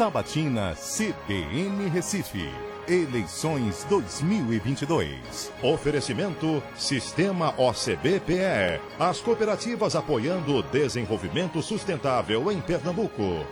Sabatina CBN Recife. Eleições 2022. Oferecimento Sistema OCBPE. As cooperativas apoiando o desenvolvimento sustentável em Pernambuco.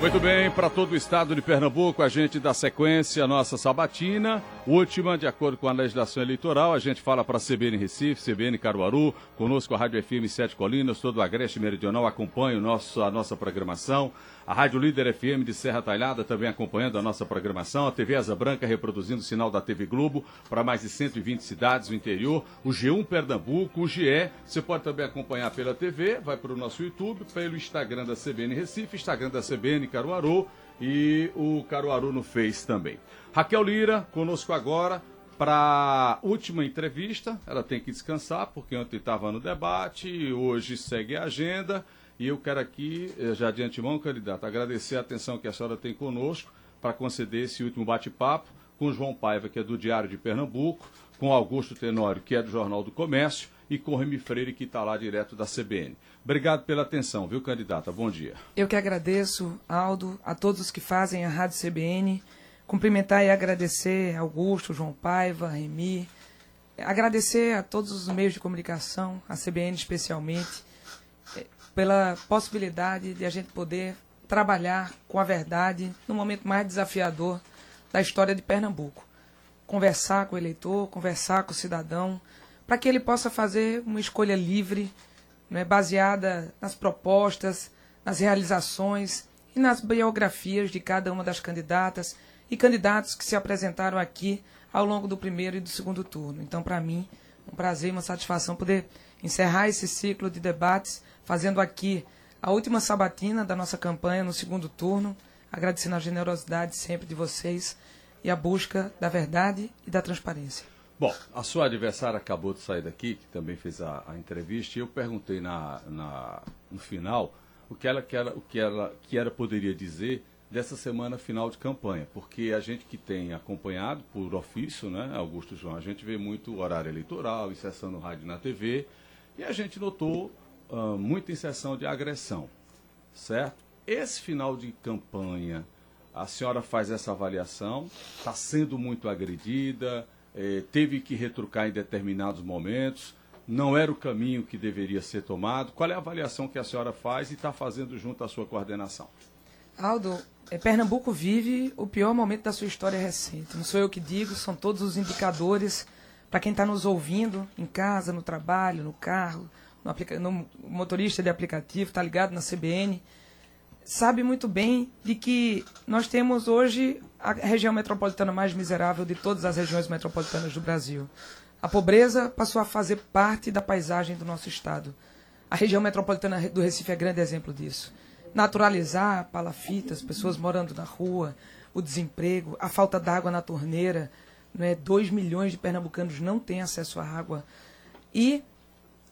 Muito bem, para todo o estado de Pernambuco, a gente dá sequência à nossa sabatina, última, de acordo com a legislação eleitoral. A gente fala para a CBN Recife, CBN Caruaru, conosco a Rádio FM Sete Colinas, todo o Agreste Meridional acompanha o nosso, a nossa programação. A Rádio Líder FM de Serra Talhada também acompanhando a nossa programação. A TV Asa Branca reproduzindo o sinal da TV Globo para mais de 120 cidades do interior. O G1 Pernambuco, o GE. Você pode também acompanhar pela TV, vai para o nosso YouTube, pelo Instagram da CBN Recife, Instagram da CBN Caruaru e o Caruaru no Face também. Raquel Lira, conosco agora para última entrevista. Ela tem que descansar, porque ontem estava no debate, hoje segue a agenda. E eu quero aqui, eh, já de antemão, candidato, agradecer a atenção que a senhora tem conosco para conceder esse último bate-papo com João Paiva, que é do Diário de Pernambuco, com Augusto Tenório, que é do Jornal do Comércio, e com Remy Freire, que está lá direto da CBN. Obrigado pela atenção, viu, candidata? Bom dia. Eu que agradeço, Aldo, a todos os que fazem a Rádio CBN. Cumprimentar e agradecer Augusto, João Paiva, Remy. Agradecer a todos os meios de comunicação, a CBN especialmente pela possibilidade de a gente poder trabalhar com a verdade no momento mais desafiador da história de Pernambuco. Conversar com o eleitor, conversar com o cidadão, para que ele possa fazer uma escolha livre, né, baseada nas propostas, nas realizações e nas biografias de cada uma das candidatas e candidatos que se apresentaram aqui ao longo do primeiro e do segundo turno. Então, para mim, um prazer e uma satisfação poder encerrar esse ciclo de debates fazendo aqui a última sabatina da nossa campanha no segundo turno, agradecendo a generosidade sempre de vocês e a busca da verdade e da transparência. Bom, a sua adversária acabou de sair daqui, que também fez a, a entrevista, e eu perguntei na, na, no final o que ela, que, ela, o que, ela, que ela poderia dizer dessa semana final de campanha, porque a gente que tem acompanhado por ofício, né, Augusto João, a gente vê muito horário eleitoral, inserção no rádio e na TV, e a gente notou uh, muita inserção de agressão, certo? Esse final de campanha, a senhora faz essa avaliação, está sendo muito agredida, eh, teve que retrucar em determinados momentos, não era o caminho que deveria ser tomado. Qual é a avaliação que a senhora faz e está fazendo junto à sua coordenação? Aldo, é, Pernambuco vive o pior momento da sua história recente. Não sou eu que digo, são todos os indicadores para quem está nos ouvindo em casa, no trabalho, no carro, no, aplica no motorista de aplicativo, está ligado na CBN, sabe muito bem de que nós temos hoje a região metropolitana mais miserável de todas as regiões metropolitanas do Brasil. A pobreza passou a fazer parte da paisagem do nosso estado. A região metropolitana do Recife é grande exemplo disso. Naturalizar palafitas, pessoas morando na rua, o desemprego, a falta d'água na torneira, não é? 2 milhões de pernambucanos não têm acesso à água. E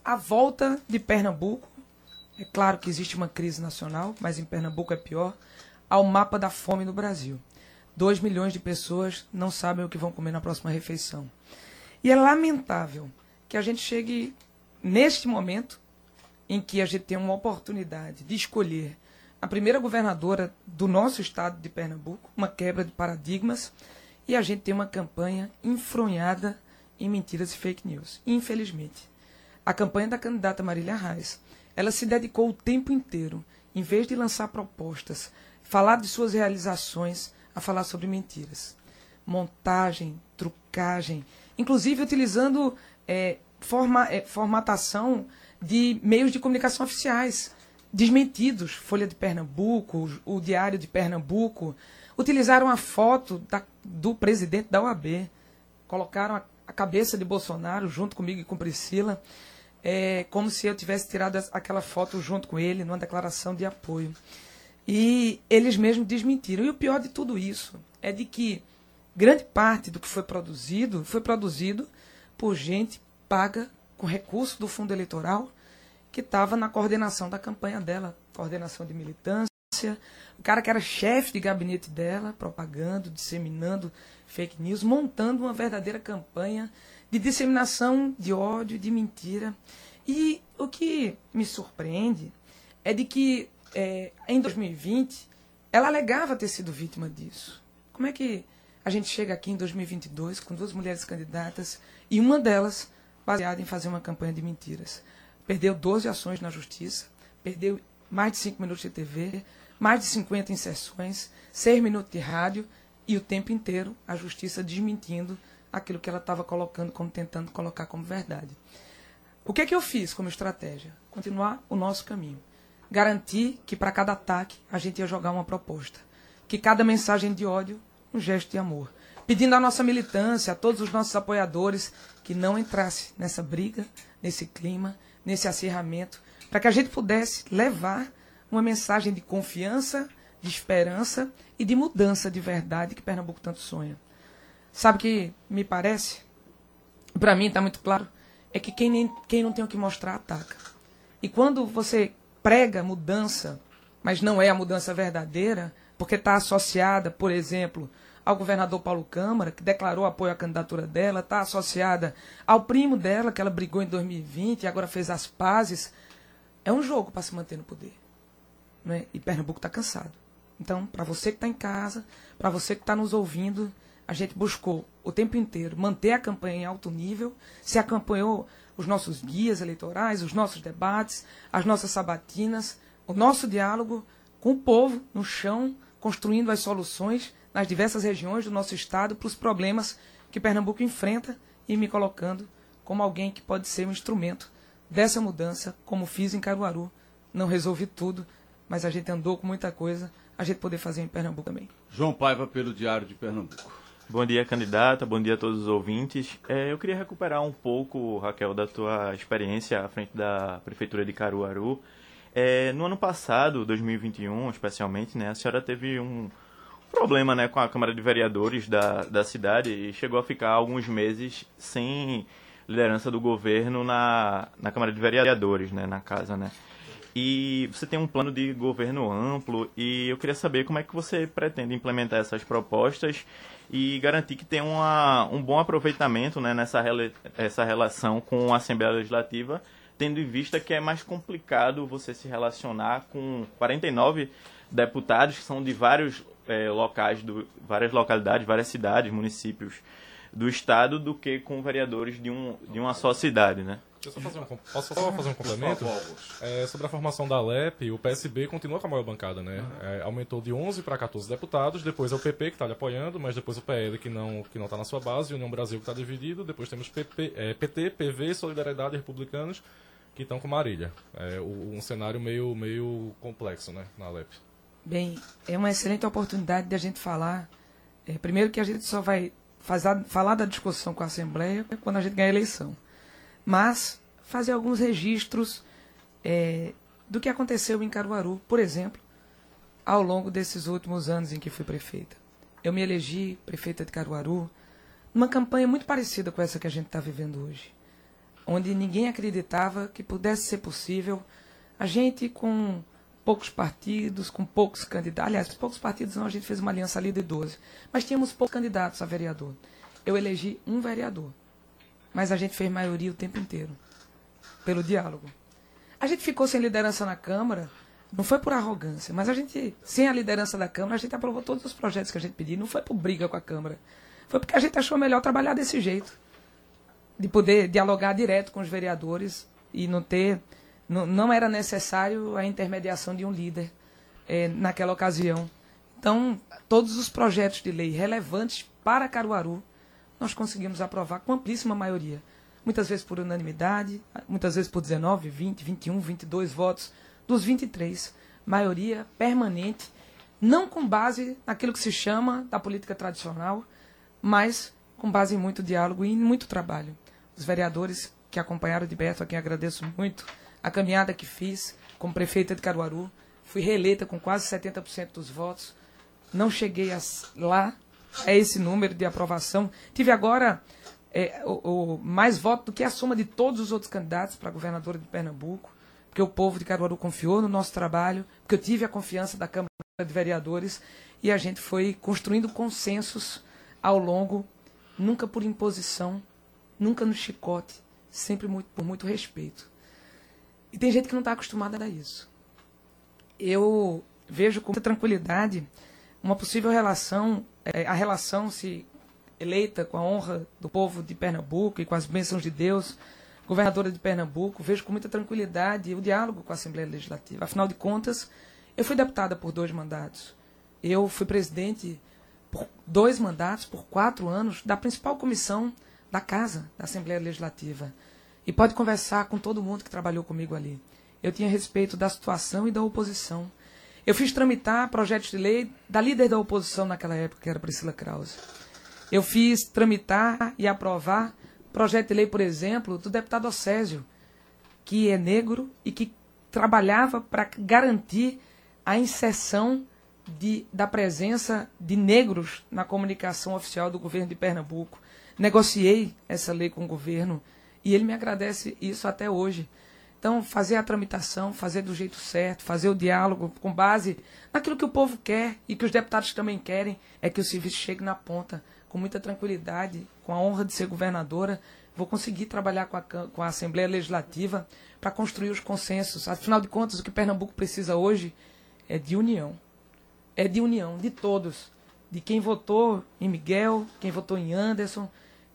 a volta de Pernambuco, é claro que existe uma crise nacional, mas em Pernambuco é pior, ao mapa da fome no Brasil. 2 milhões de pessoas não sabem o que vão comer na próxima refeição. E é lamentável que a gente chegue neste momento em que a gente tem uma oportunidade de escolher a primeira governadora do nosso estado de Pernambuco, uma quebra de paradigmas, e a gente tem uma campanha enfronhada em mentiras e fake news. Infelizmente a campanha da candidata Marília Reis, ela se dedicou o tempo inteiro, em vez de lançar propostas, falar de suas realizações, a falar sobre mentiras. Montagem, trucagem, inclusive utilizando é, forma, é, formatação de meios de comunicação oficiais, desmentidos, Folha de Pernambuco, o Diário de Pernambuco, utilizaram a foto da, do presidente da OAB, colocaram a, a cabeça de Bolsonaro junto comigo e com Priscila, é como se eu tivesse tirado aquela foto junto com ele numa declaração de apoio. E eles mesmos desmentiram. E o pior de tudo isso é de que grande parte do que foi produzido foi produzido por gente paga com recurso do fundo eleitoral que estava na coordenação da campanha dela, coordenação de militância, o cara que era chefe de gabinete dela, propagando, disseminando fake news, montando uma verdadeira campanha de disseminação de ódio, de mentira. E o que me surpreende é de que é, em 2020, ela alegava ter sido vítima disso. Como é que a gente chega aqui em 2022 com duas mulheres candidatas e uma delas baseada em fazer uma campanha de mentiras? Perdeu 12 ações na justiça, perdeu mais de 5 minutos de TV, mais de 50 inserções, 6 minutos de rádio e o tempo inteiro a justiça desmentindo aquilo que ela estava colocando, como tentando colocar como verdade. O que é que eu fiz como estratégia? Continuar o nosso caminho. Garantir que para cada ataque a gente ia jogar uma proposta. Que cada mensagem de ódio, um gesto de amor. Pedindo à nossa militância, a todos os nossos apoiadores, que não entrasse nessa briga, nesse clima, nesse acirramento, para que a gente pudesse levar uma mensagem de confiança, de esperança e de mudança de verdade que Pernambuco tanto sonha. Sabe que me parece? Para mim está muito claro é que quem, nem, quem não tem o que mostrar ataca. E quando você prega mudança, mas não é a mudança verdadeira, porque está associada, por exemplo, ao governador Paulo Câmara, que declarou apoio à candidatura dela, está associada ao primo dela, que ela brigou em 2020 e agora fez as pazes. É um jogo para se manter no poder. Né? E Pernambuco está cansado. Então, para você que está em casa, para você que está nos ouvindo, a gente buscou o tempo inteiro manter a campanha em alto nível, se acompanhou os nossos guias eleitorais, os nossos debates, as nossas sabatinas, o nosso diálogo com o povo no chão, construindo as soluções nas diversas regiões do nosso estado para os problemas que Pernambuco enfrenta e me colocando como alguém que pode ser um instrumento dessa mudança, como fiz em Caruaru. Não resolvi tudo, mas a gente andou com muita coisa, a gente poder fazer em Pernambuco também. João Paiva pelo Diário de Pernambuco. Bom dia, candidata. Bom dia a todos os ouvintes. É, eu queria recuperar um pouco, Raquel, da tua experiência à frente da Prefeitura de Caruaru. É, no ano passado, 2021, especialmente, né, a senhora teve um problema né, com a Câmara de Vereadores da, da cidade e chegou a ficar alguns meses sem liderança do governo na, na Câmara de Vereadores, né, na casa, né? E você tem um plano de governo amplo e eu queria saber como é que você pretende implementar essas propostas e garantir que tem uma, um bom aproveitamento né, nessa essa relação com a Assembleia Legislativa, tendo em vista que é mais complicado você se relacionar com 49 deputados que são de vários é, locais, do, várias localidades, várias cidades, municípios do estado do que com vereadores de, um, de uma só cidade, né? Deixa eu só fazer um, posso só fazer um complemento? É, sobre a formação da LEP, o PSB continua com a maior bancada, né? É, aumentou de 11 para 14 deputados, depois é o PP que está lhe apoiando, mas depois o PL que não que não está na sua base, União Brasil que está dividido, depois temos PP, é, PT, PV, Solidariedade e Republicanos que estão com Marília. É um cenário meio, meio complexo, né, na LEP. Bem, é uma excelente oportunidade de a gente falar. É, primeiro que a gente só vai fazer, falar da discussão com a Assembleia quando a gente ganhar a eleição mas fazer alguns registros é, do que aconteceu em Caruaru, por exemplo, ao longo desses últimos anos em que fui prefeita. Eu me elegi prefeita de Caruaru numa campanha muito parecida com essa que a gente está vivendo hoje, onde ninguém acreditava que pudesse ser possível a gente com poucos partidos, com poucos candidatos. Aliás, poucos partidos não, a gente fez uma aliança ali de 12. Mas tínhamos poucos candidatos a vereador. Eu elegi um vereador. Mas a gente fez maioria o tempo inteiro. Pelo diálogo. A gente ficou sem liderança na Câmara, não foi por arrogância, mas a gente, sem a liderança da Câmara, a gente aprovou todos os projetos que a gente pediu. Não foi por briga com a Câmara. Foi porque a gente achou melhor trabalhar desse jeito. De poder dialogar direto com os vereadores e não ter. Não, não era necessário a intermediação de um líder é, naquela ocasião. Então, todos os projetos de lei relevantes para Caruaru nós conseguimos aprovar com amplíssima maioria. Muitas vezes por unanimidade, muitas vezes por 19, 20, 21, 22 votos dos 23. Maioria permanente, não com base naquilo que se chama da política tradicional, mas com base em muito diálogo e em muito trabalho. Os vereadores que acompanharam de perto, a quem agradeço muito, a caminhada que fiz como prefeita de Caruaru, fui reeleita com quase 70% dos votos. Não cheguei a, lá, é esse número de aprovação. Tive agora é, o, o, mais voto do que a soma de todos os outros candidatos para governadora de Pernambuco, porque o povo de Caruaru confiou no nosso trabalho, porque eu tive a confiança da Câmara de Vereadores e a gente foi construindo consensos ao longo, nunca por imposição, nunca no chicote, sempre muito, por muito respeito. E tem gente que não está acostumada a isso. eu vejo com muita tranquilidade uma possível relação, é, a relação se eleita com a honra do povo de Pernambuco e com as bênçãos de Deus, governadora de Pernambuco, vejo com muita tranquilidade o diálogo com a Assembleia Legislativa. Afinal de contas, eu fui deputada por dois mandatos. Eu fui presidente por dois mandatos, por quatro anos, da principal comissão da Casa, da Assembleia Legislativa. E pode conversar com todo mundo que trabalhou comigo ali. Eu tinha respeito da situação e da oposição. Eu fiz tramitar projetos de lei da líder da oposição naquela época, que era Priscila Krause. Eu fiz tramitar e aprovar projeto de lei, por exemplo, do deputado Océsio, que é negro e que trabalhava para garantir a inserção de, da presença de negros na comunicação oficial do governo de Pernambuco. Negociei essa lei com o governo e ele me agradece isso até hoje. Então, fazer a tramitação, fazer do jeito certo, fazer o diálogo com base naquilo que o povo quer e que os deputados também querem, é que o serviço chegue na ponta, com muita tranquilidade, com a honra de ser governadora. Vou conseguir trabalhar com a, com a Assembleia Legislativa para construir os consensos. Afinal de contas, o que Pernambuco precisa hoje é de união. É de união, de todos. De quem votou em Miguel, quem votou em Anderson,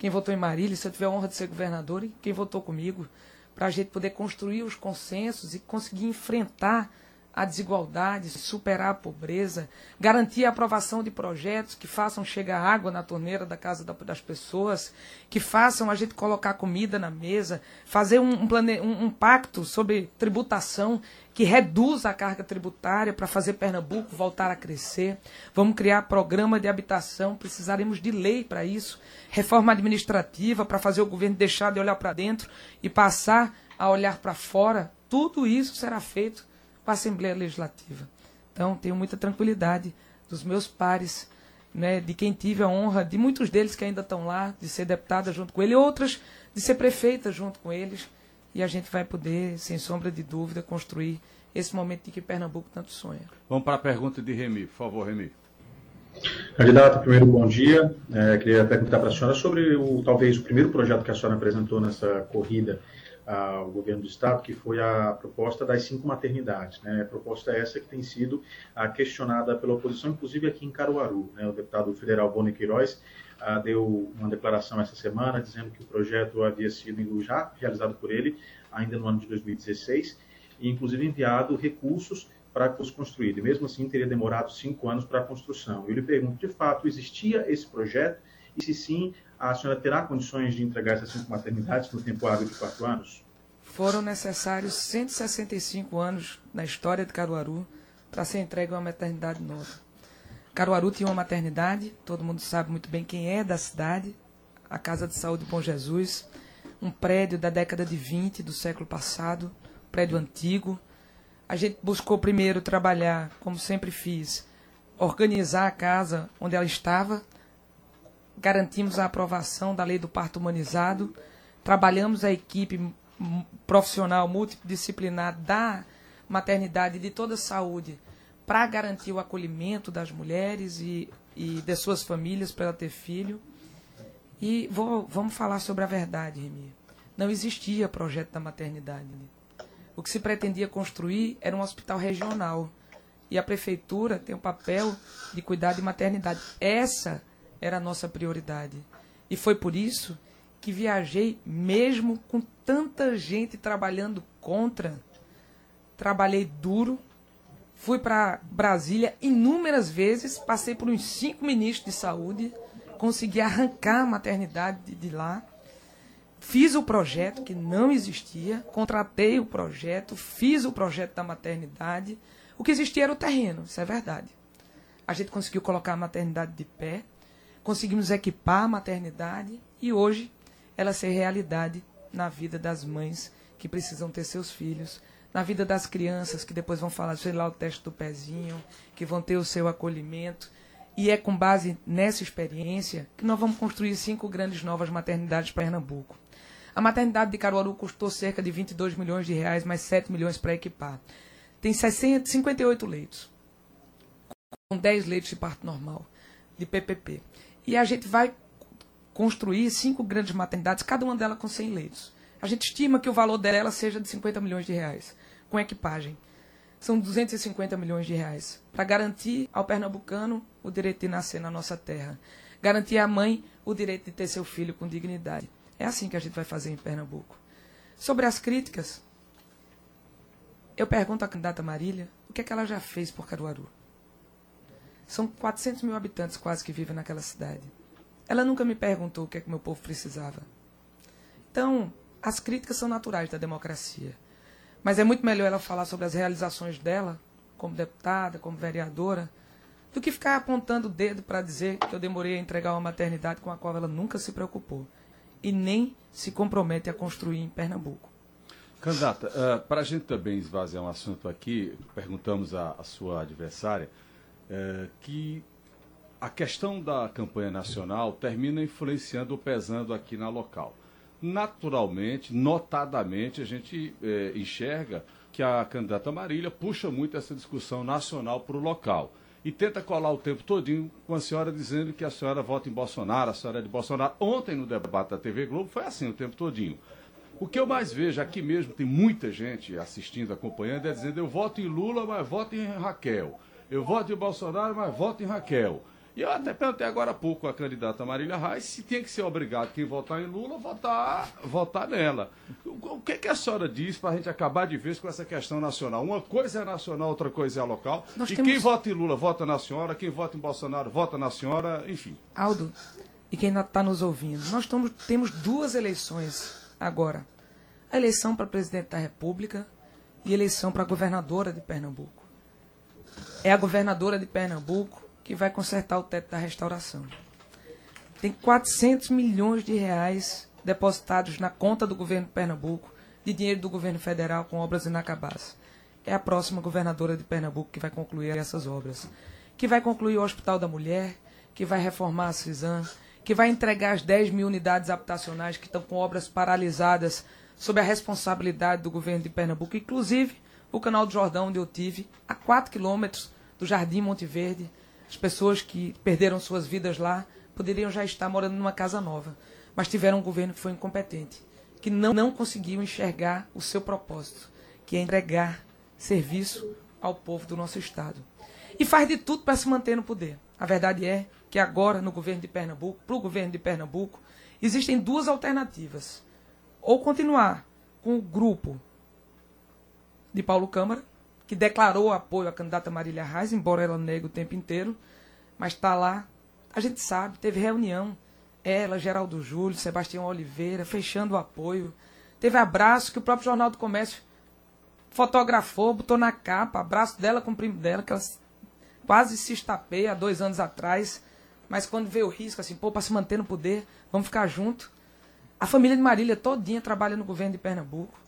quem votou em Marília, se eu tiver a honra de ser governador, e quem votou comigo para a gente poder construir os consensos e conseguir enfrentar a desigualdade, superar a pobreza, garantir a aprovação de projetos que façam chegar água na torneira da casa das pessoas, que façam a gente colocar comida na mesa, fazer um, um, plane... um, um pacto sobre tributação que reduza a carga tributária para fazer Pernambuco voltar a crescer. Vamos criar programa de habitação, precisaremos de lei para isso, reforma administrativa para fazer o governo deixar de olhar para dentro e passar a olhar para fora. Tudo isso será feito com a Assembleia Legislativa. Então, tenho muita tranquilidade dos meus pares, né, de quem tive a honra, de muitos deles que ainda estão lá, de ser deputada junto com ele, outras de ser prefeita junto com eles. E a gente vai poder, sem sombra de dúvida, construir esse momento de que Pernambuco tanto sonha. Vamos para a pergunta de Remy, por favor, Remy. Candidato, primeiro bom dia. É, queria perguntar para a senhora sobre o talvez o primeiro projeto que a senhora apresentou nessa corrida ao governo do estado, que foi a proposta das cinco maternidades. Né? A proposta é essa que tem sido questionada pela oposição, inclusive aqui em Caruaru. Né? O deputado federal Boni Queiroz a, deu uma declaração essa semana dizendo que o projeto havia sido já realizado por ele ainda no ano de 2016 e inclusive enviado recursos para construído. E mesmo assim teria demorado cinco anos para a construção. Eu lhe pergunto, de fato, existia esse projeto? E se sim, a senhora terá condições de entregar essas cinco maternidades no tempo hábil de quatro anos? Foram necessários 165 anos na história de Caruaru para ser entregue uma maternidade nova. Caruaru tinha uma maternidade, todo mundo sabe muito bem quem é da cidade, a Casa de Saúde Bom Jesus, um prédio da década de 20 do século passado, prédio antigo. A gente buscou primeiro trabalhar, como sempre fiz, organizar a casa onde ela estava, garantimos a aprovação da lei do parto humanizado, trabalhamos a equipe profissional multidisciplinar da maternidade e de toda a saúde para garantir o acolhimento das mulheres e, e de suas famílias para ela ter filho. E vou, vamos falar sobre a verdade, Remy. Não existia projeto da maternidade. O que se pretendia construir era um hospital regional. E a prefeitura tem o papel de cuidar de maternidade. Essa era a nossa prioridade. E foi por isso que viajei, mesmo com tanta gente trabalhando contra. Trabalhei duro, fui para Brasília inúmeras vezes, passei por uns cinco ministros de saúde, consegui arrancar a maternidade de, lá. Fiz o projeto que não existia, contratei o projeto, fiz o projeto da maternidade. O que existia era o terreno, isso é verdade. A gente conseguiu colocar a maternidade de pé, conseguimos equipar a maternidade e hoje ela ser realidade na vida das mães que precisam ter seus filhos, na vida das crianças que depois vão falar, sei lá, o teste do pezinho, que vão ter o seu acolhimento. E é com base nessa experiência que nós vamos construir cinco grandes novas maternidades para Pernambuco. A maternidade de Caruaru custou cerca de 22 milhões de reais, mais 7 milhões para equipar. Tem 60, 58 leitos, com 10 leitos de parto normal, de PPP. E a gente vai construir cinco grandes maternidades, cada uma delas com 100 leitos. A gente estima que o valor dela seja de 50 milhões de reais, com equipagem. são 250 milhões de reais para garantir ao pernambucano o direito de nascer na nossa terra, garantir à mãe o direito de ter seu filho com dignidade. É assim que a gente vai fazer em Pernambuco. Sobre as críticas, eu pergunto à candidata Marília o que é que ela já fez por Caruaru. São 400 mil habitantes quase que vivem naquela cidade. Ela nunca me perguntou o que é que meu povo precisava. Então, as críticas são naturais da democracia. Mas é muito melhor ela falar sobre as realizações dela, como deputada, como vereadora, do que ficar apontando o dedo para dizer que eu demorei a entregar uma maternidade com a qual ela nunca se preocupou e nem se compromete a construir em Pernambuco. Candidata, uh, para a gente também esvaziar um assunto aqui, perguntamos à sua adversária uh, que a questão da campanha nacional termina influenciando ou pesando aqui na local naturalmente, notadamente, a gente é, enxerga que a candidata Marília puxa muito essa discussão nacional para o local. E tenta colar o tempo todinho com a senhora dizendo que a senhora vota em Bolsonaro, a senhora é de Bolsonaro. Ontem, no debate da TV Globo, foi assim o tempo todinho. O que eu mais vejo aqui mesmo, tem muita gente assistindo, acompanhando, é dizendo eu voto em Lula, mas voto em Raquel. Eu voto em Bolsonaro, mas voto em Raquel. E eu até perguntei agora há pouco à candidata Marília Reis se tinha que ser obrigado quem votar em Lula votar, votar nela. O, que, que a senhora diz para a gente acabar de vez com essa questão nacional? Uma coisa é nacional, outra coisa é local. Nós e temos... quem vota em Lula vota na senhora, quem vota em Bolsonaro vota na senhora, enfim. Aldo, e quem está nos ouvindo, nós estamos, temos duas eleições agora. A eleição para presidente da República e a eleição para governadora de Pernambuco. É a governadora de Pernambuco que vai consertar o teto da restauração. Tem 400 milhões de reais depositados na conta do governo de Pernambuco, de dinheiro do governo federal com obras inacabadas. É a próxima governadora de Pernambuco que vai concluir essas obras. Que vai concluir o Hospital da Mulher, que vai reformar a CISAM, que vai entregar as 10 mil unidades habitacionais que estão com obras paralisadas sob a responsabilidade do governo de Pernambuco, inclusive o Canal do Jordão, onde eu tive, a 4 quilômetros do Jardim Monte Verde, as pessoas que perderam suas vidas lá poderiam já estar morando numa casa nova, mas tiveram um governo que foi incompetente, que não, não conseguiu enxergar o seu propósito, que é entregar serviço ao povo do nosso Estado. E faz de tudo para se manter no poder. A verdade é que agora, no governo de Pernambuco, para o governo de Pernambuco, existem duas alternativas. Ou continuar com o grupo de Paulo Câmara, que declarou apoio à candidata Marília Reis, embora ela negue o tempo inteiro, mas está lá. A gente sabe, teve reunião, ela, Geraldo Júlio, Sebastião Oliveira, fechando o apoio. Teve abraço que o próprio Jornal do Comércio fotografou, botou na capa, abraço dela com o primo dela, que ela quase se estapeia há dois anos atrás, mas quando vê o risco, assim, pô, para se manter no poder, vamos ficar junto. A família de Marília todinha trabalha no governo de Pernambuco.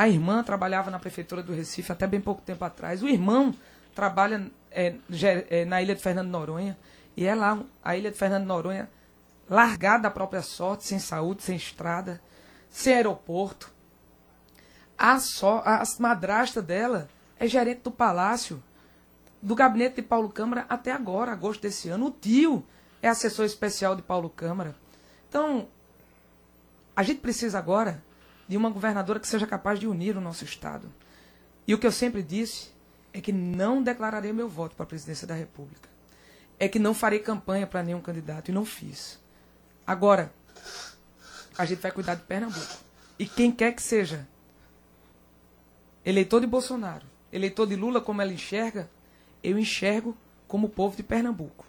A irmã trabalhava na prefeitura do Recife até bem pouco tempo atrás. O irmão trabalha é, é, na ilha de Fernando Noronha. E é lá, a ilha de Fernando Noronha, largada à própria sorte, sem saúde, sem estrada, sem aeroporto. A, só, a madrasta dela é gerente do palácio, do gabinete de Paulo Câmara até agora, agosto desse ano. O tio é assessor especial de Paulo Câmara. Então, a gente precisa agora de uma governadora que seja capaz de unir o nosso Estado. E o que eu sempre disse é que não declararei meu voto para a presidência da República. É que não farei campanha para nenhum candidato e não fiz. Agora, a gente vai cuidar de Pernambuco. E quem quer que seja eleitor de Bolsonaro, eleitor de Lula, como ela enxerga, eu enxergo como o povo de Pernambuco.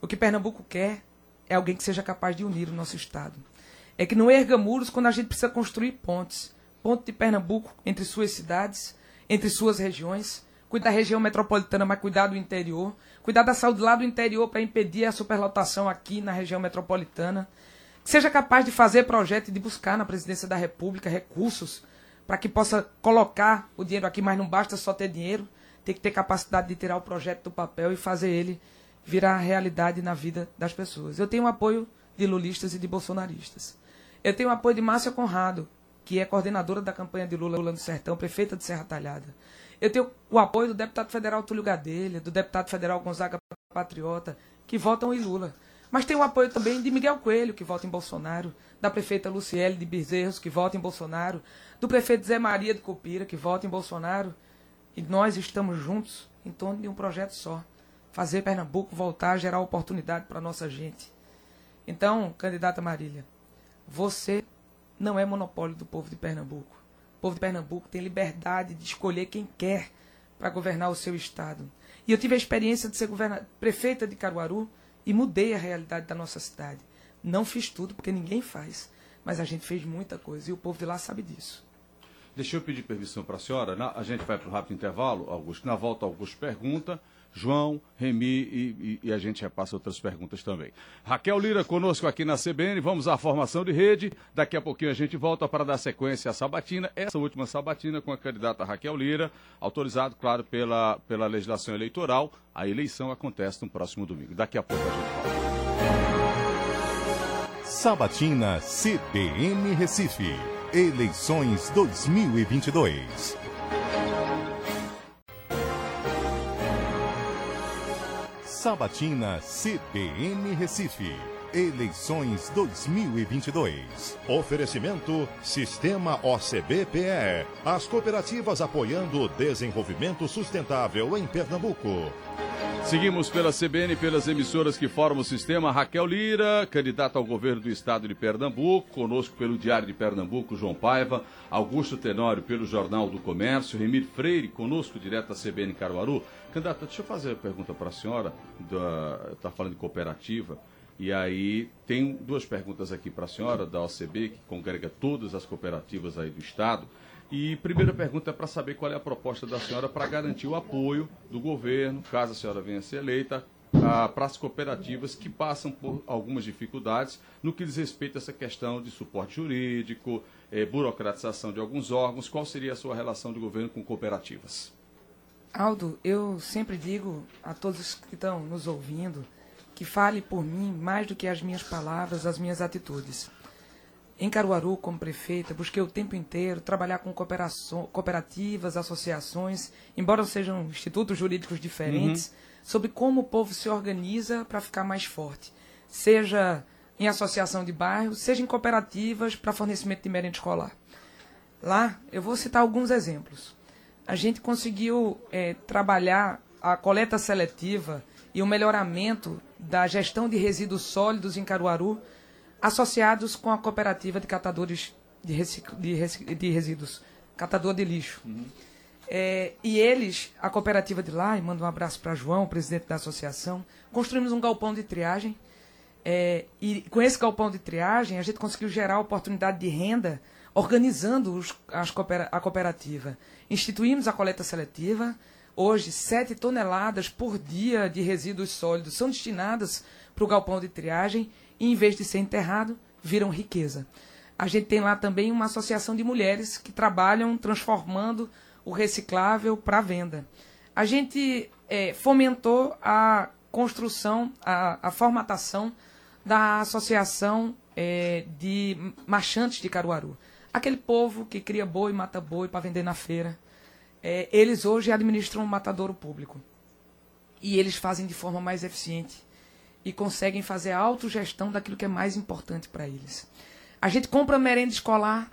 O que Pernambuco quer é alguém que seja capaz de unir o nosso Estado é que não erga muros quando a gente precisa construir pontes. Ponte de Pernambuco entre suas cidades, entre suas regiões. Cuidar da região metropolitana, mas cuidar do interior. Cuidar da saúde lá do interior para impedir a superlotação aqui na região metropolitana. Que seja capaz de fazer projeto e de buscar na presidência da República recursos para que possa colocar o dinheiro aqui, mas não basta só ter dinheiro, tem que ter capacidade de tirar o projeto do papel e fazer ele virar realidade na vida das pessoas. Eu tenho o apoio de lulistas e de bolsonaristas. Eu tenho o apoio de Márcia Conrado, que é coordenadora da campanha de Lula, Lula no Sertão, prefeita de Serra Talhada. Eu tenho o apoio do deputado federal Túlio Gadelha, do deputado federal Gonzaga Patriota, que votam em Lula. Mas tem o apoio também de Miguel Coelho, que vota em Bolsonaro, da prefeita Luciele de Bezerros, que vota em Bolsonaro, do prefeito Zé Maria de Copira, que vota em Bolsonaro. E nós estamos juntos em torno de um projeto só. Fazer Pernambuco voltar a gerar oportunidade para a nossa gente. Então, candidata Marília, você não é monopólio do povo de Pernambuco. O povo de Pernambuco tem liberdade de escolher quem quer para governar o seu estado. E eu tive a experiência de ser prefeita de Caruaru e mudei a realidade da nossa cidade. Não fiz tudo, porque ninguém faz, mas a gente fez muita coisa e o povo de lá sabe disso. Deixa eu pedir permissão para a senhora. a gente vai para o rápido intervalo, Augusto. Na volta, Augusto pergunta. João, Remi e, e, e, a gente repassa outras perguntas também. Raquel Lira conosco aqui na CBN, vamos à formação de rede. Daqui a pouquinho a gente volta para dar sequência à sabatina, essa última sabatina com a candidata Raquel Lira, autorizado, claro, pela, pela legislação eleitoral. A eleição acontece no próximo domingo. Daqui a pouco a gente volta. Sabatina CBN Recife. Eleições 2022. Sabatina CBN Recife. Eleições 2022. Oferecimento Sistema OCBPE. As cooperativas apoiando o desenvolvimento sustentável em Pernambuco. Seguimos pela CBN e pelas emissoras que formam o sistema. Raquel Lira, candidata ao governo do estado de Pernambuco. Conosco pelo Diário de Pernambuco, João Paiva. Augusto Tenório pelo Jornal do Comércio. Remir Freire, conosco direto da CBN Caruaru. Candidata, deixa eu fazer uma pergunta para a senhora. Está falando de cooperativa. E aí tem duas perguntas aqui para a senhora da OCB, que congrega todas as cooperativas aí do estado. E primeira pergunta é para saber qual é a proposta da senhora para garantir o apoio do governo, caso a senhora venha a ser eleita, para as cooperativas que passam por algumas dificuldades no que diz respeito a essa questão de suporte jurídico, eh, burocratização de alguns órgãos. Qual seria a sua relação de governo com cooperativas? Aldo, eu sempre digo a todos que estão nos ouvindo que fale por mim mais do que as minhas palavras, as minhas atitudes. Em Caruaru, como prefeita, busquei o tempo inteiro trabalhar com cooperativas, associações, embora sejam institutos jurídicos diferentes, uhum. sobre como o povo se organiza para ficar mais forte. Seja em associação de bairro, seja em cooperativas para fornecimento de merenda escolar. Lá, eu vou citar alguns exemplos. A gente conseguiu é, trabalhar a coleta seletiva e o melhoramento da gestão de resíduos sólidos em Caruaru associados com a cooperativa de catadores de, de, de resíduos, catador de lixo. Uhum. É, e eles, a cooperativa de lá, e mando um abraço para João, presidente da associação, construímos um galpão de triagem. É, e com esse galpão de triagem, a gente conseguiu gerar oportunidade de renda organizando os, as a cooperativa. Instituímos a coleta seletiva. Hoje, 7 toneladas por dia de resíduos sólidos são destinadas para o galpão de triagem e, em vez de ser enterrado, viram riqueza. A gente tem lá também uma associação de mulheres que trabalham transformando o reciclável para venda. A gente é, fomentou a construção, a, a, formatação da Associação é, de Marchantes de Caruaru. Aquele povo que cria boi, mata boi para vender na feira. É, eles hoje administram um matadouro público. E eles fazem de forma mais eficiente e conseguem fazer a autogestão daquilo que é mais importante para eles. A gente compra merenda escolar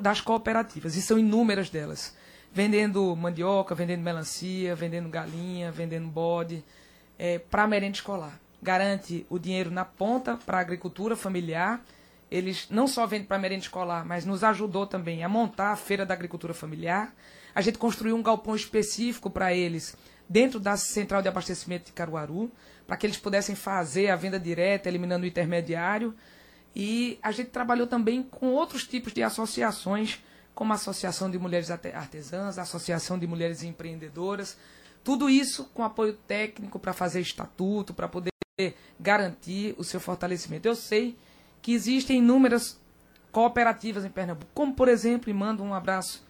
das cooperativas, e são inúmeras delas. Vendendo mandioca, vendendo melancia, vendendo galinha, vendendo bode, é, para merenda escolar. Garante o dinheiro na ponta para a agricultura familiar. Eles não só vendem para merenda escolar, mas nos ajudou também a montar a feira da agricultura familiar. A gente construiu um galpão específico para eles dentro da central de abastecimento de Caruaru para que eles pudessem fazer a venda direta, eliminando o intermediário. E a gente trabalhou também com outros tipos de associações, como a Associação de Mulheres Artesãs, a Associação de Mulheres Empreendedoras. Tudo isso com apoio técnico para fazer estatuto, para poder garantir o seu fortalecimento. Eu sei que existem inúmeras cooperativas em Pernambuco, como por exemplo, e mando um abraço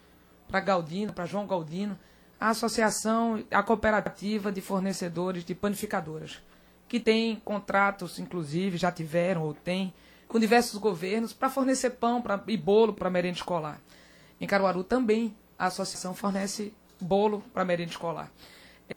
para Galdino, para João Galdino, a associação, a cooperativa de fornecedores de panificadoras, que tem contratos, inclusive, já tiveram ou tem, com diversos governos para fornecer pão pra, e bolo para merenda escolar. Em Caruaru também a associação fornece bolo para merenda escolar.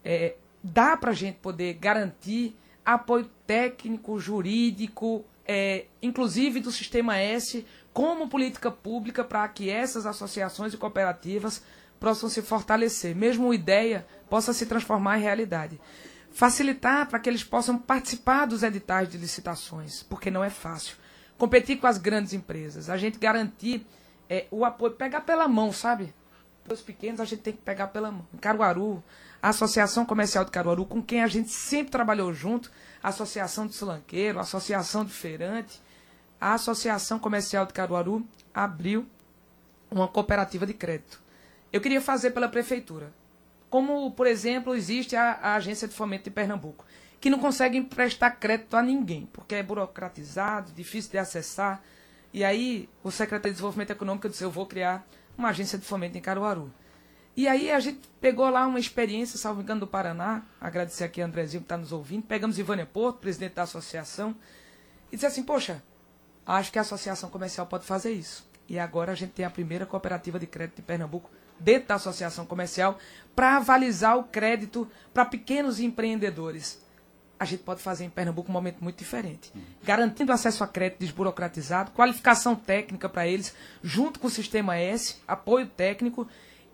É, dá para a gente poder garantir apoio técnico, jurídico, é, inclusive do Sistema S, como política pública para que essas associações e cooperativas possam se fortalecer, mesmo uma ideia possa se transformar em realidade. Facilitar para que eles possam participar dos editais de licitações, porque não é fácil. Competir com as grandes empresas, a gente garantir é, o apoio, pegar pela mão, sabe? Os pequenos a gente tem que pegar pela mão. Em Caruaru, a Associação Comercial de Caruaru, com quem a gente sempre trabalhou junto, a Associação de Sulanqueiro, a Associação de Feirante, a Associação Comercial de Caruaru abriu uma cooperativa de crédito. Eu queria fazer pela prefeitura. Como, por exemplo, existe a, a Agência de Fomento de Pernambuco, que não consegue emprestar crédito a ninguém, porque é burocratizado, difícil de acessar. E aí, o secretário de Desenvolvimento Econômico disse: Eu vou criar uma agência de fomento em Caruaru. E aí a gente pegou lá uma experiência, salvo engano, do Paraná, agradecer aqui a Andrezinho que está nos ouvindo, pegamos Ivânia Porto, presidente da associação, e disse assim, poxa, acho que a associação comercial pode fazer isso. E agora a gente tem a primeira cooperativa de crédito de Pernambuco dentro da associação comercial para avalizar o crédito para pequenos empreendedores. A gente pode fazer em Pernambuco um momento muito diferente, garantindo acesso a crédito desburocratizado, qualificação técnica para eles, junto com o sistema S, apoio técnico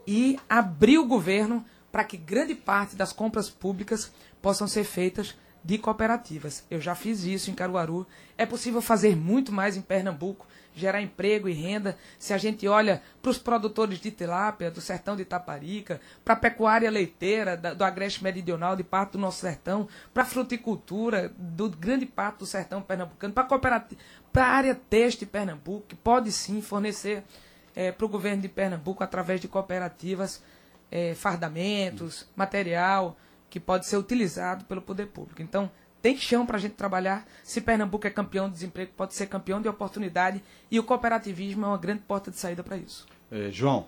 e abrir o governo para que grande parte das compras públicas possam ser feitas de cooperativas. Eu já fiz isso em Caruaru. É possível fazer muito mais em Pernambuco, gerar emprego e renda. Se a gente olha para os produtores de tilápia do sertão de Itaparica, para a pecuária leiteira da, do agreste meridional de parte do nosso sertão, para a fruticultura do grande parte do sertão pernambucano, para a área têxtil de Pernambuco, que pode sim fornecer é, para o governo de Pernambuco através de cooperativas, é, fardamentos, material que pode ser utilizado pelo poder público. Então, tem chão para a gente trabalhar. Se Pernambuco é campeão de desemprego, pode ser campeão de oportunidade e o cooperativismo é uma grande porta de saída para isso. É, João.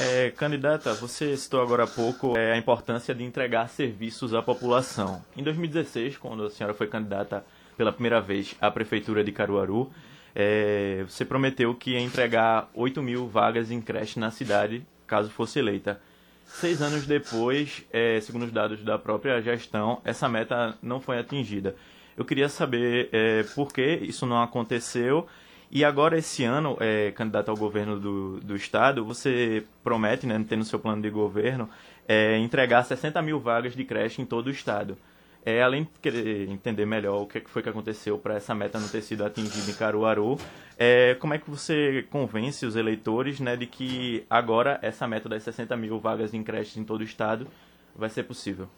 É, candidata, você citou agora há pouco é, a importância de entregar serviços à população. Em 2016, quando a senhora foi candidata pela primeira vez à Prefeitura de Caruaru, é, você prometeu que ia entregar 8 mil vagas em creche na cidade, caso fosse eleita. Seis anos depois, é, segundo os dados da própria gestão, essa meta não foi atingida. Eu queria saber é, por que isso não aconteceu. E agora, esse ano, é, candidato ao governo do, do estado, você promete, né, ter no seu plano de governo, é, entregar 60 mil vagas de creche em todo o estado. É, além de querer entender melhor o que foi que aconteceu para essa meta não ter sido atingida em Caruaru, é, como é que você convence os eleitores né, de que agora essa meta das 60 mil vagas em creches em todo o estado vai ser possível?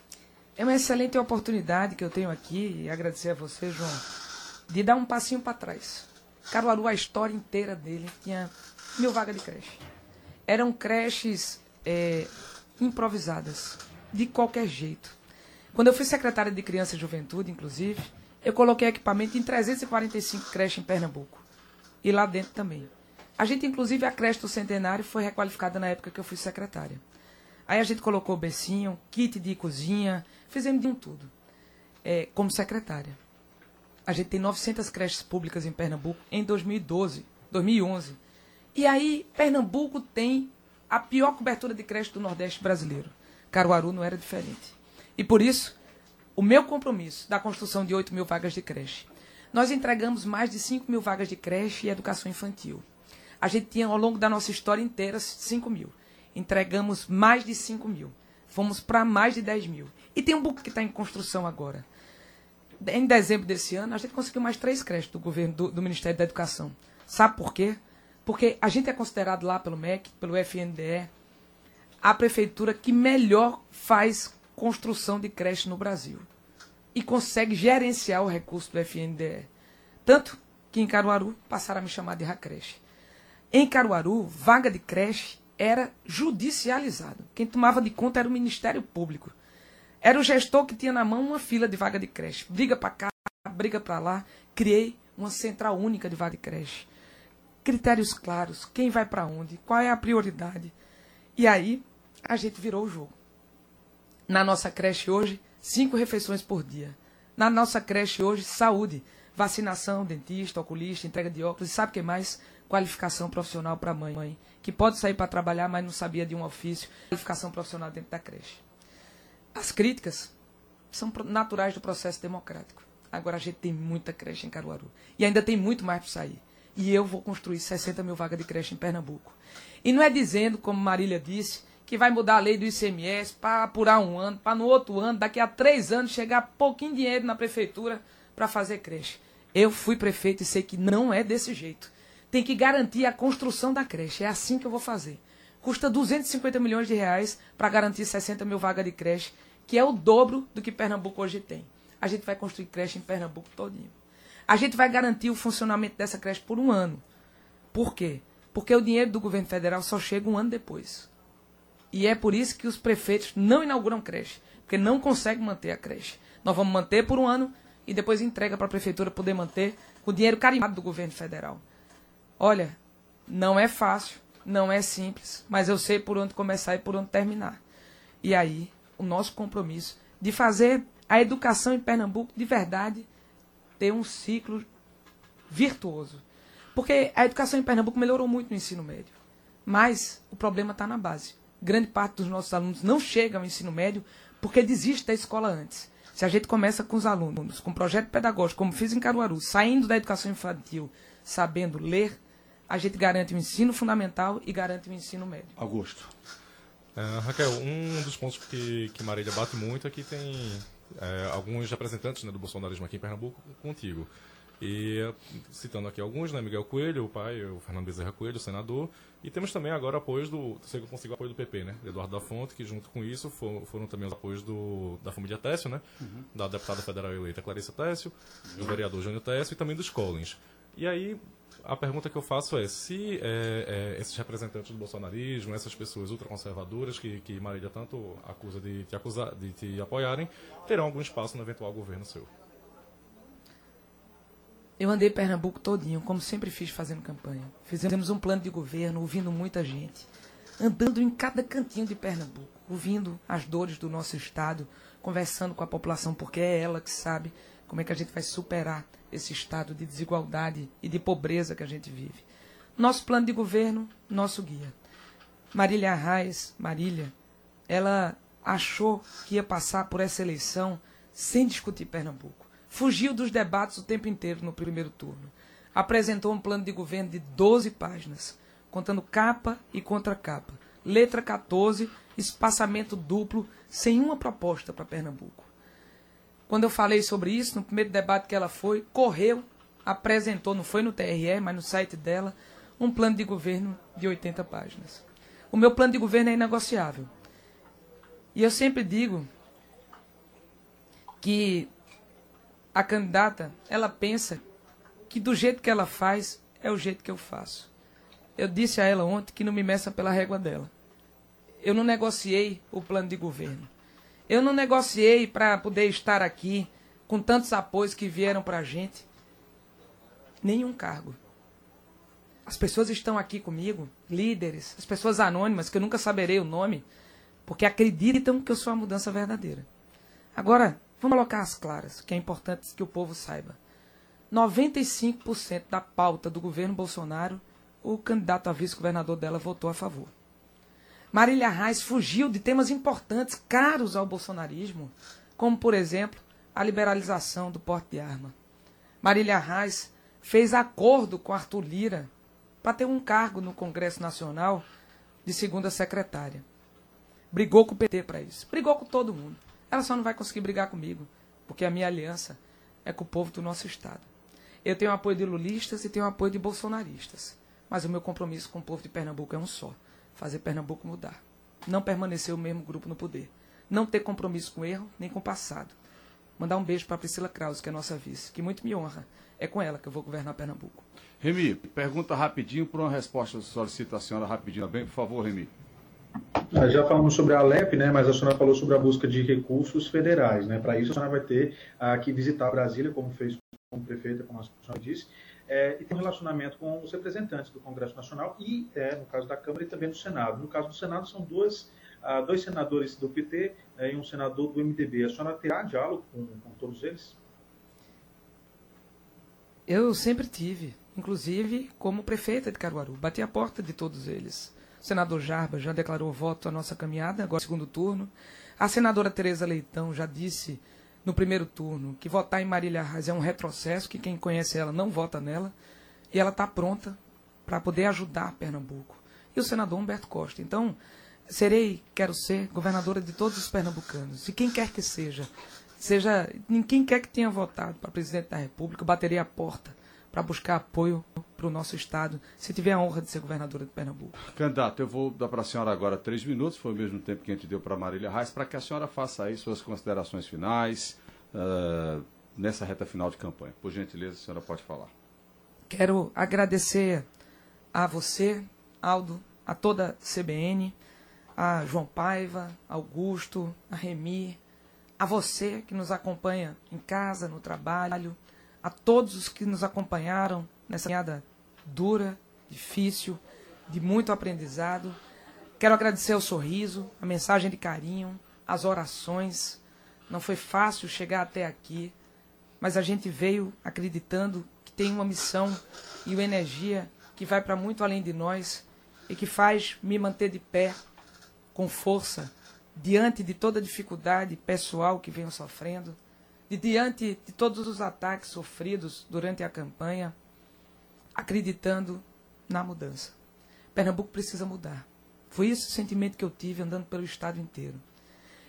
É uma excelente oportunidade que eu tenho aqui, e agradecer a você, João, de dar um passinho para trás. Caruaru, a história inteira dele, tinha mil vagas de creche. Eram creches é, improvisadas, de qualquer jeito quando eu fui secretária de Criança e Juventude, inclusive, eu coloquei equipamento em 345 creches em Pernambuco. E lá dentro também. A gente, inclusive, a creche do Centenário foi requalificada na época que eu fui secretária. Aí a gente colocou becinho, kit de cozinha, fizemos de um tudo. É, como secretária. A gente tem 900 creches públicas em Pernambuco em 2012, 2011. E aí, Pernambuco tem a pior cobertura de creche do Nordeste brasileiro. Caruaru não era diferente. E por isso, o meu compromisso da construção de 8 mil vagas de creche. Nós entregamos mais de 5 mil vagas de creche e educação infantil. A gente tinha, ao longo da nossa história inteira, 5 mil. Entregamos mais de 5 mil. Fomos para mais de 10 mil. E tem um book que está em construção agora. Em dezembro desse ano, a gente conseguiu mais três creches do governo, do, do Ministério da Educação. Sabe por quê? Porque a gente é considerado lá pelo MEC, pelo FNDE, a prefeitura que melhor faz construção de creche no Brasil. E consegue gerenciar o recurso do FNDE. Tanto que em Caruaru passaram a me chamar de Racreche. Em Caruaru, vaga de creche era judicializado. Quem tomava de conta era o Ministério Público. Era o gestor que tinha na mão uma fila de vaga de creche. Briga para cá, briga para lá. Criei uma central única de vaga de creche. Critérios claros, quem vai para onde, qual é a prioridade. E aí a gente virou o jogo. Na nossa creche hoje, cinco refeições por dia. Na nossa creche hoje, saúde, vacinação, dentista, oculista, entrega de óculos e sabe o que mais? Qualificação profissional para a mãe, que pode sair para trabalhar, mas não sabia de um ofício. Qualificação profissional dentro da creche. As críticas são naturais do processo democrático. Agora a gente tem muita creche em Caruaru. E ainda tem muito mais para sair. E eu vou construir 60 mil vagas de creche em Pernambuco. E não é dizendo, como Marília disse, que vai mudar a lei do ICMS para apurar um ano, para no outro ano, daqui a três anos, chegar pouquinho dinheiro na prefeitura para fazer creche. Eu fui prefeito e sei que não é desse jeito. Tem que garantir a construção da creche. É assim que eu vou fazer. Custa 250 milhões de reais para garantir 60 mil vagas de creche, que é o dobro do que Pernambuco hoje tem. A gente vai construir creche em Pernambuco todinho. A gente vai garantir o funcionamento dessa creche por um ano. Por quê? Porque o dinheiro do governo federal só chega um ano depois. E é por isso que os prefeitos não inauguram creche, porque não conseguem manter a creche. Nós vamos manter por um ano e depois entrega para a prefeitura poder manter com o dinheiro carimbado do governo federal. Olha, não é fácil, não é simples, mas eu sei por onde começar e por onde terminar. E aí, o nosso compromisso de fazer a educação em Pernambuco de verdade ter um ciclo virtuoso. Porque a educação em Pernambuco melhorou muito no ensino médio. Mas o problema está na base. Grande parte dos nossos alunos não chega ao ensino médio porque desiste da escola antes. Se a gente começa com os alunos, com um projeto pedagógico, como fiz em Caruaru, saindo da educação infantil, sabendo ler, a gente garante o ensino fundamental e garante o ensino médio. Augusto. Uh, Raquel, um dos pontos que, que Marília bate muito é que tem é, alguns representantes né, do bolsonarismo aqui em Pernambuco contigo. E citando aqui alguns, né, Miguel Coelho, o pai, o Fernando Bezerra Coelho, o senador, e temos também agora apoios do, sei que eu consigo apoio do PP, né, Eduardo da Fonte, que junto com isso foram, foram também os apoios do, da família Técio, né, uhum. da deputada federal eleita Clarissa Técio, do vereador Jânio Técio e também dos Collins. E aí, a pergunta que eu faço é se é, é, esses representantes do bolsonarismo, essas pessoas ultraconservadoras que, que Marília tanto acusa de te, acusar, de te apoiarem, terão algum espaço no eventual governo seu? Eu andei Pernambuco todinho, como sempre fiz fazendo campanha. Fizemos um plano de governo, ouvindo muita gente. Andando em cada cantinho de Pernambuco, ouvindo as dores do nosso estado, conversando com a população, porque é ela que sabe como é que a gente vai superar esse estado de desigualdade e de pobreza que a gente vive. Nosso plano de governo, nosso guia. Marília Arraes, Marília, ela achou que ia passar por essa eleição sem discutir Pernambuco. Fugiu dos debates o tempo inteiro no primeiro turno. Apresentou um plano de governo de 12 páginas, contando capa e contracapa. Letra 14, espaçamento duplo, sem uma proposta para Pernambuco. Quando eu falei sobre isso, no primeiro debate que ela foi, correu, apresentou, não foi no TRE, mas no site dela, um plano de governo de 80 páginas. O meu plano de governo é inegociável. E eu sempre digo que a candidata, ela pensa que do jeito que ela faz, é o jeito que eu faço. Eu disse a ela ontem que não me meça pela régua dela. Eu não negociei o plano de governo. Eu não negociei para poder estar aqui com tantos apoios que vieram para a gente. Nenhum cargo. As pessoas estão aqui comigo, líderes, as pessoas anônimas, que eu nunca saberei o nome, porque acreditam que eu sou a mudança verdadeira. Agora, vamos colocar as claras, que é importante que o povo saiba. 95% da pauta do governo Bolsonaro, o candidato a vice-governador dela votou a favor. Marília Reis fugiu de temas importantes, caros ao bolsonarismo, como, por exemplo, a liberalização do porte de arma. Marília Reis fez acordo com Arthur Lira para ter um cargo no Congresso Nacional de segunda secretária. Brigou com o PT para isso. Brigou com todo mundo. Ela só não vai conseguir brigar comigo, porque a minha aliança é com o povo do nosso Estado. Eu tenho apoio de lulistas e tenho apoio de bolsonaristas. Mas o meu compromisso com o povo de Pernambuco é um só fazer Pernambuco mudar. Não permanecer o mesmo grupo no poder. Não ter compromisso com o erro nem com o passado. Mandar um beijo para Priscila Krause, que é nossa vice, que muito me honra. É com ela que eu vou governar Pernambuco. Remy, pergunta rapidinho por uma resposta solicita a senhora rapidinho também, por favor, Remy. Já falamos sobre a Alep, né, mas a senhora falou sobre a busca de recursos federais. Né? Para isso, a senhora vai ter que visitar Brasília, como fez como prefeita, como a senhora disse, é, e tem um relacionamento com os representantes do Congresso Nacional e, é, no caso da Câmara, e também do Senado. No caso do Senado, são duas, ah, dois senadores do PT é, e um senador do MDB. A senhora terá diálogo com, com todos eles? Eu sempre tive, inclusive como prefeita de Caruaru. Bati a porta de todos eles. Senador Jarba já declarou voto à nossa caminhada, agora segundo turno. A senadora Tereza Leitão já disse no primeiro turno que votar em Marília Reis é um retrocesso, que quem conhece ela não vota nela, e ela está pronta para poder ajudar Pernambuco. E o senador Humberto Costa. Então, serei, quero ser, governadora de todos os pernambucanos. E quem quer que seja, seja quem quer que tenha votado para presidente da República, eu baterei a porta para buscar apoio para o nosso Estado, se tiver a honra de ser governadora de Pernambuco. Candidato, eu vou dar para a senhora agora três minutos, foi o mesmo tempo que a gente deu para Marília Reis, para que a senhora faça aí suas considerações finais uh, nessa reta final de campanha. Por gentileza, a senhora pode falar. Quero agradecer a você, Aldo, a toda a CBN, a João Paiva, Augusto, a Remi, a você que nos acompanha em casa, no trabalho, a todos os que nos acompanharam nessa caminhada dura, difícil, de muito aprendizado. Quero agradecer o sorriso, a mensagem de carinho, as orações. Não foi fácil chegar até aqui, mas a gente veio acreditando que tem uma missão e uma energia que vai para muito além de nós e que faz me manter de pé com força diante de toda dificuldade pessoal que venho sofrendo de diante de todos os ataques sofridos durante a campanha, acreditando na mudança. Pernambuco precisa mudar. Foi esse o sentimento que eu tive andando pelo estado inteiro.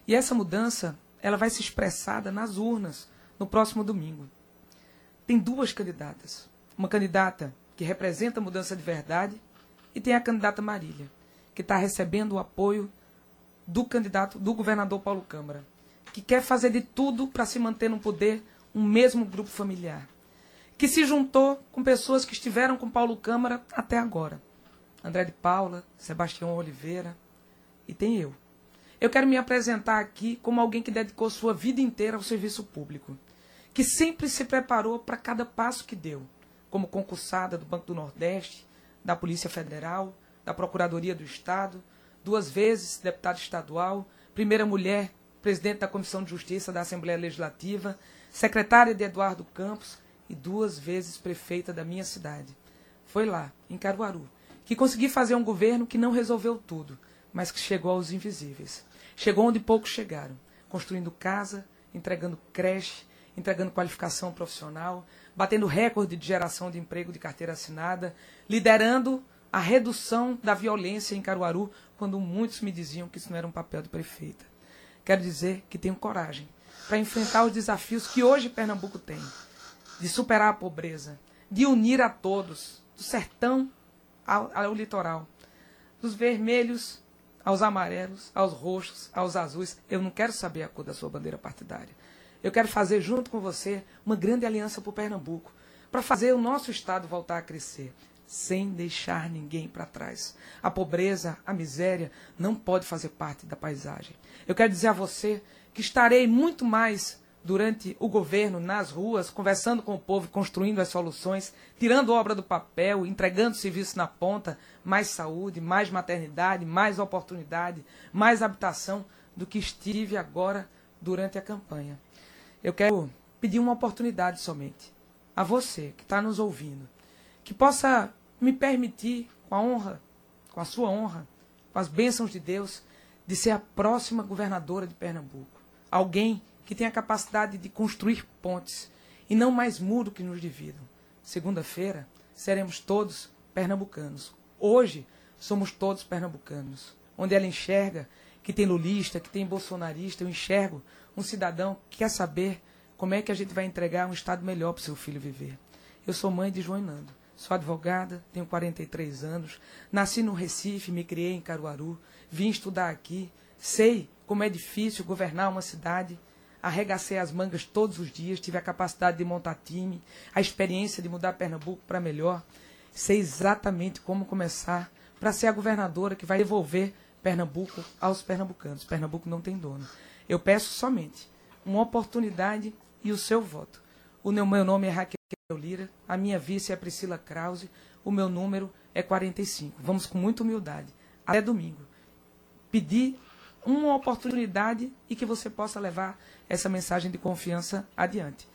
E essa mudança, ela vai se expressada nas urnas no próximo domingo. Tem duas candidatas. Uma candidata que representa a mudança de verdade e tem a candidata Marília, que está recebendo o apoio do candidato, do governador Paulo Câmara que quer fazer de tudo para se manter no poder um mesmo grupo familiar, que se juntou com pessoas que estiveram com Paulo Câmara até agora. André de Paula, Sebastião Oliveira e tem eu. Eu quero me apresentar aqui como alguém que dedicou sua vida inteira ao serviço público, que sempre se preparou para cada passo que deu, como concursada do Banco do Nordeste, da Polícia Federal, da Procuradoria do Estado, duas vezes deputada estadual, primeira mulher presidente da Comissão de Justiça da Assembleia Legislativa, secretária de Eduardo Campos e duas vezes prefeita da minha cidade. Foi lá, em Caruaru, que consegui fazer um governo que não resolveu tudo, mas que chegou aos invisíveis. Chegou onde poucos chegaram, construindo casa, entregando creche, entregando qualificação profissional, batendo recorde de geração de emprego de carteira assinada, liderando a redução da violência em Caruaru, quando muitos me diziam que isso não era um papel de prefeita. Quero dizer que tenho coragem para enfrentar os desafios que hoje Pernambuco tem, de superar a pobreza, de unir a todos, do sertão ao, ao litoral, dos vermelhos aos amarelos, aos roxos, aos azuis. Eu não quero saber a cor da sua bandeira partidária. Eu quero fazer junto com você uma grande aliança para o Pernambuco, para fazer o nosso estado voltar a crescer sem deixar ninguém para trás. A pobreza, a miséria não pode fazer parte da paisagem. Eu quero dizer a você que estarei muito mais durante o governo nas ruas, conversando com o povo, construindo as soluções, tirando obra do papel, entregando serviço na ponta, mais saúde, mais maternidade, mais oportunidade, mais habitação do que estive agora durante a campanha. Eu quero pedir uma oportunidade somente a você que está nos ouvindo que possa me permitir, com a honra, com a sua honra, com as bênçãos de Deus, de ser a próxima governadora de Pernambuco. Alguém que tenha a capacidade de construir pontes e não mais muro que nos dividam. Segunda-feira seremos todos pernambucanos. Hoje somos todos pernambucanos. Onde ela enxerga que tem lulista, que tem bolsonarista, eu enxergo um cidadão que quer saber como é que a gente vai entregar um estado melhor para o seu filho viver. Eu sou mãe de João Nando. Sou advogada, tenho 43 anos, nasci no Recife, me criei em Caruaru, vim estudar aqui, sei como é difícil governar uma cidade, arregacei as mangas todos os dias, tive a capacidade de montar time, a experiência de mudar Pernambuco para melhor, sei exatamente como começar para ser a governadora que vai devolver Pernambuco aos pernambucanos. Pernambuco não tem dono. Eu peço somente uma oportunidade e o seu voto. O meu nome é Raquel Lira, a minha vice é Priscila Krause, o meu número é 45. Vamos com muita humildade, até domingo. Pedir uma oportunidade e que você possa levar essa mensagem de confiança adiante.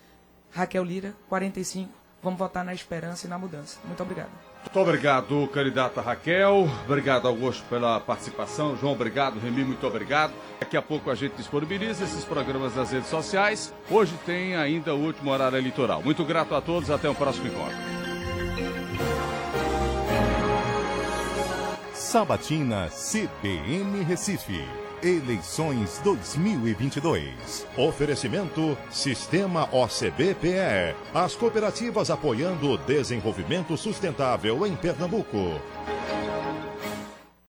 Raquel Lira, 45. Vamos votar na esperança e na mudança. Muito obrigado. Muito obrigado, candidata Raquel. Obrigado, Augusto, pela participação. João, obrigado. Remy, muito obrigado. Daqui a pouco a gente disponibiliza esses programas nas redes sociais. Hoje tem ainda o último horário eleitoral. Muito grato a todos. Até o próximo encontro. Sabatina CBN Recife. Eleições 2022. Oferecimento Sistema OCBPE. As cooperativas apoiando o desenvolvimento sustentável em Pernambuco.